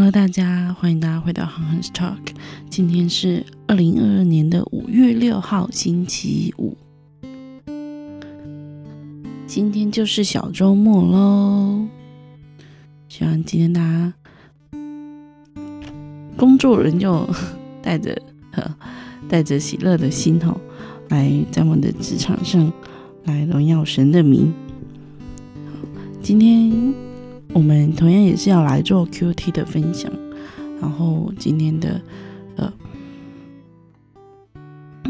Hello，大家，欢迎大家回到 Hans Talk。今天是二零二二年的五月六号，星期五。今天就是小周末喽，希望今天大家工作人就 带着带着喜乐的心吼，来在我们的职场上来荣耀神的名。今天。我们同样也是要来做 Q T 的分享，然后今天的呃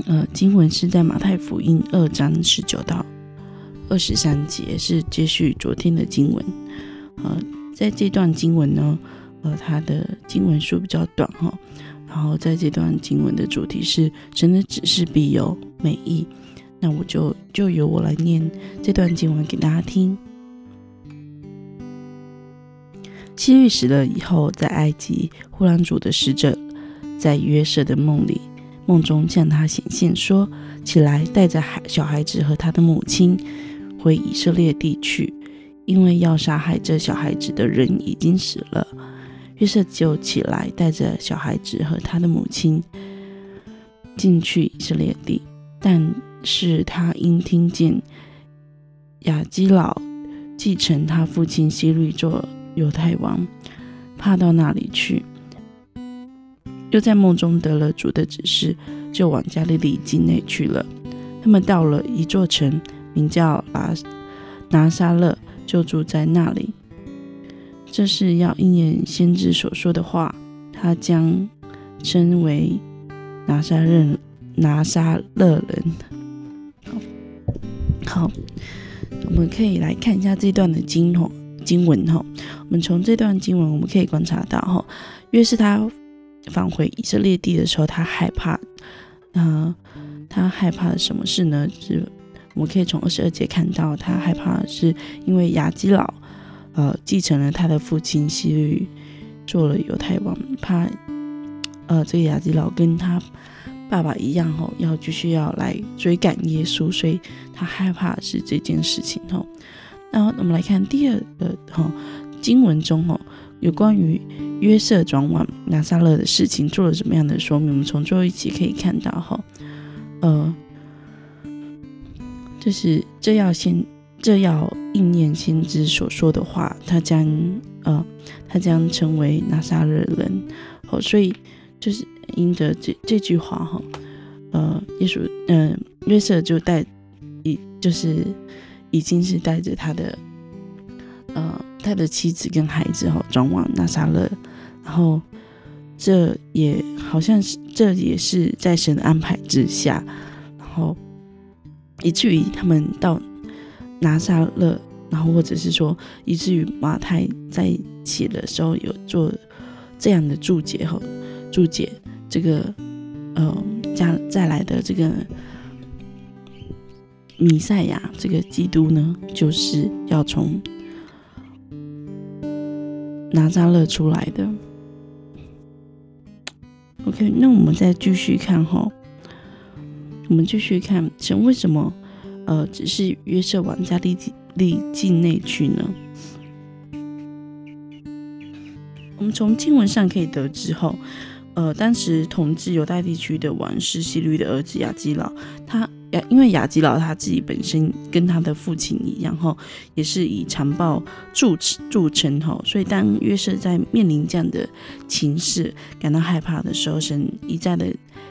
呃经文是在马太福音二章十九到二十三节，是接续昨天的经文。呃，在这段经文呢，呃，它的经文数比较短哈，然后在这段经文的主题是神的指示必有美意，那我就就由我来念这段经文给大家听。希律死了以后，在埃及，呼兰主的使者在约瑟的梦里，梦中向他显现，说：“起来，带着孩小孩子和他的母亲回以色列地去，因为要杀害这小孩子的人已经死了。”约瑟就起来，带着小孩子和他的母亲进去以色列地，但是他因听见亚基老继承他父亲希律做。犹太王怕到那里去，又在梦中得了主的指示，就往加利利境内去了。他们到了一座城，名叫拿拿撒勒，就住在那里。这是要应验先知所说的话，他将称为拿撒勒拿撒勒人。好，好，我们可以来看一下这段的经哦。经文哈，我们从这段经文我们可以观察到哈，越是他返回以色列地的时候，他害怕，嗯，他害怕什么事呢？是我们可以从二十二节看到，他害怕是因为亚基老，呃，继承了他的父亲希律做了犹太王，怕，呃，这个亚基老跟他爸爸一样吼，要继续要来追赶耶稣，所以他害怕是这件事情吼。然后我们来看第二个哈经文中哦有关于约瑟转往拿撒勒的事情做了什么样的说明？我们从最后一节可以看到哈，呃，就是这要先这要应验先知所说的话，他将呃他将成为拿撒勒人哦，所以就是因着这这句话哈，呃，耶稣嗯约瑟就带已就是。已经是带着他的，呃，他的妻子跟孩子哈，转往那撒勒，然后这也好像是这也是在神的安排之下，然后以至于他们到拿撒勒，然后或者是说，以至于马太在写的时候有做这样的注解哈，注解这个呃，加再来的这个。弥赛亚这个基督呢，就是要从拿扎勒出来的。OK，那我们再继续看哈，我们继续看神为什么呃只是约瑟往加利利境内去呢？我们从经文上可以得知后，呃，当时统治犹太地区的王是希律的儿子亚基老，他。亚，因为雅基老他自己本身跟他的父亲一样，哈，也是以残暴著著称，哈，所以当约瑟在面临这样的情势感到害怕的时候，神一再的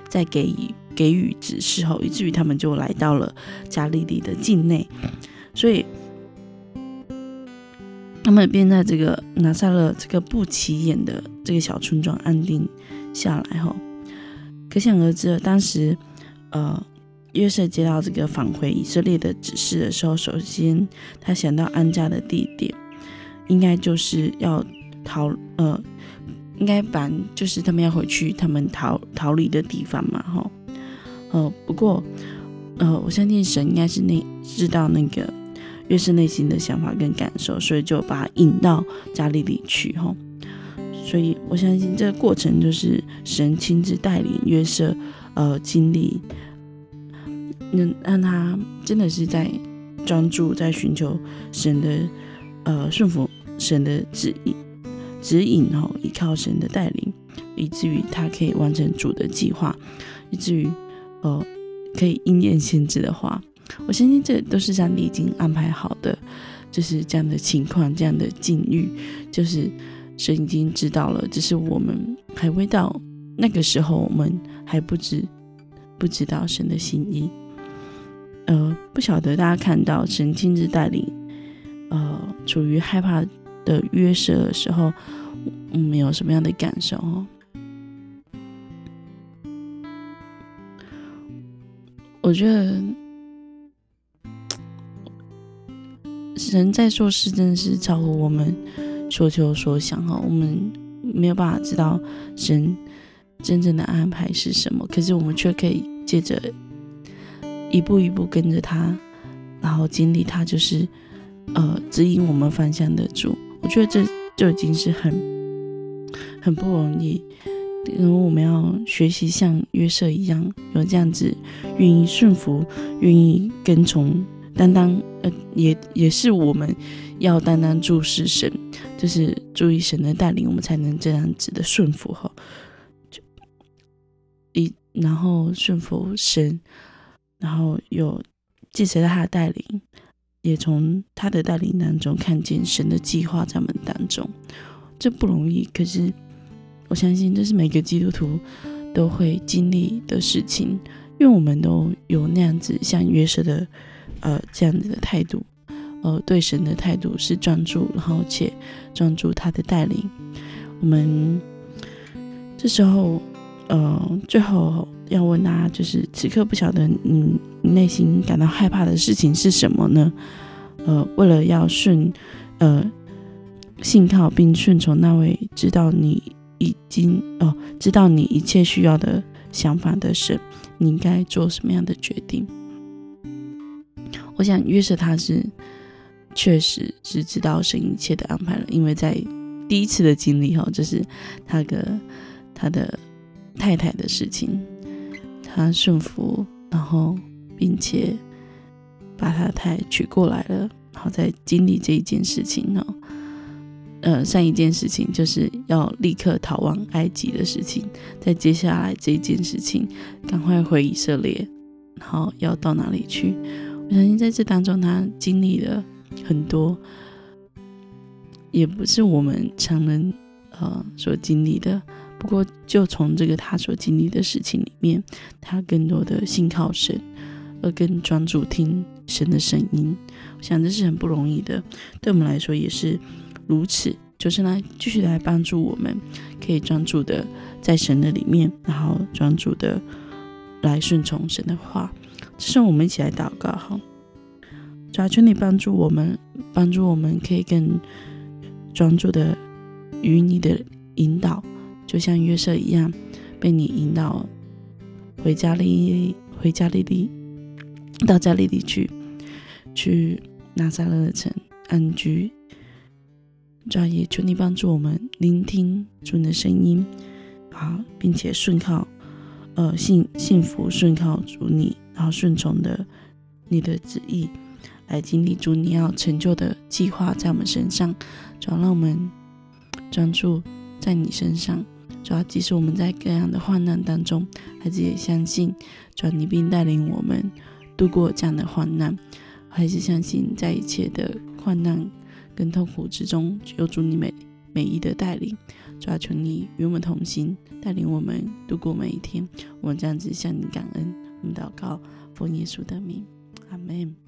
在给予给予指示，后以至于他们就来到了加利利的境内，所以他们便在这个拿撒勒这个不起眼的这个小村庄安定下来，哈，可想而知，当时，呃。约瑟接到这个返回以色列的指示的时候，首先他想到安家的地点，应该就是要逃，呃，应该把就是他们要回去他们逃逃离的地方嘛，哈，呃，不过，呃，我相信神应该是那知道那个约瑟内心的想法跟感受，所以就把他引到加利里去，哈，所以我相信这个过程就是神亲自带领约瑟，呃，经历。能让他真的是在专注，在寻求神的呃顺服神的指引，指引哦，依靠神的带领，以至于他可以完成主的计划，以至于呃可以应验先知的话。我相信这都是上帝已经安排好的，就是这样的情况，这样的境遇，就是神已经知道了，只是我们还未到那个时候，我们还不知不知道神的心意。呃，不晓得大家看到神亲自带领，呃，处于害怕的约瑟的时候，我们有什么样的感受？哦，我觉得神在做事真的是超乎我们所求所想哈，我们没有办法知道神真正的安排是什么，可是我们却可以借着。一步一步跟着他，然后经历他，就是呃指引我们方向的主。我觉得这就已经是很很不容易，因为我们要学习像约瑟一样，有这样子愿意顺服、愿意跟从、担当，呃，也也是我们要担当注视神，就是注意神的带领，我们才能这样子的顺服哈。就一然后顺服神。然后有借着他的带领，也从他的带领当中看见神的计划在我们当中，这不容易。可是我相信这是每个基督徒都会经历的事情，因为我们都有那样子像约瑟的呃这样子的态度，呃对神的态度是专注，然后且专注他的带领。我们这时候。呃，最后要问大家，就是此刻不晓得你内心感到害怕的事情是什么呢？呃，为了要顺，呃，信靠并顺从那位知道你已经哦，知道你一切需要的想法的神，你应该做什么样的决定？我想约瑟他是确实是知道神一切的安排了，因为在第一次的经历哈，就是他的他的。太太的事情，他顺服，然后并且把他太娶过来了，然后再经历这一件事情呢，呃，上一件事情就是要立刻逃往埃及的事情，在接下来这一件事情，赶快回以色列，然后要到哪里去？我相信在这当中，他经历了很多，也不是我们常人呃所经历的。不过，就从这个他所经历的事情里面，他更多的信靠神，而更专注听神的声音。我想这是很不容易的，对我们来说也是如此。就是来继续来帮助我们，可以专注的在神的里面，然后专注的来顺从神的话。这是我们一起来祷告哈，主求你帮助我们，帮助我们可以更专注的与你的引导。就像约瑟一样，被你引导回家利回家利利，到家利利去，去拿撒勒城安居。主也求你帮助我们聆听主你的声音，好，并且顺靠，呃，幸幸福顺靠主你，然后顺从的你的旨意，来经历主你要成就的计划在我们身上。主让我们专注在你身上。主要，即使我们在各样的患难当中，孩子也相信，主你并带领我们度过这样的患难，还是相信在一切的患难跟痛苦之中，有主你美美意的带领。主要求你与我们同行，带领我们度过每一天。我们这样子向你感恩，我们祷告，奉耶稣的名，阿门。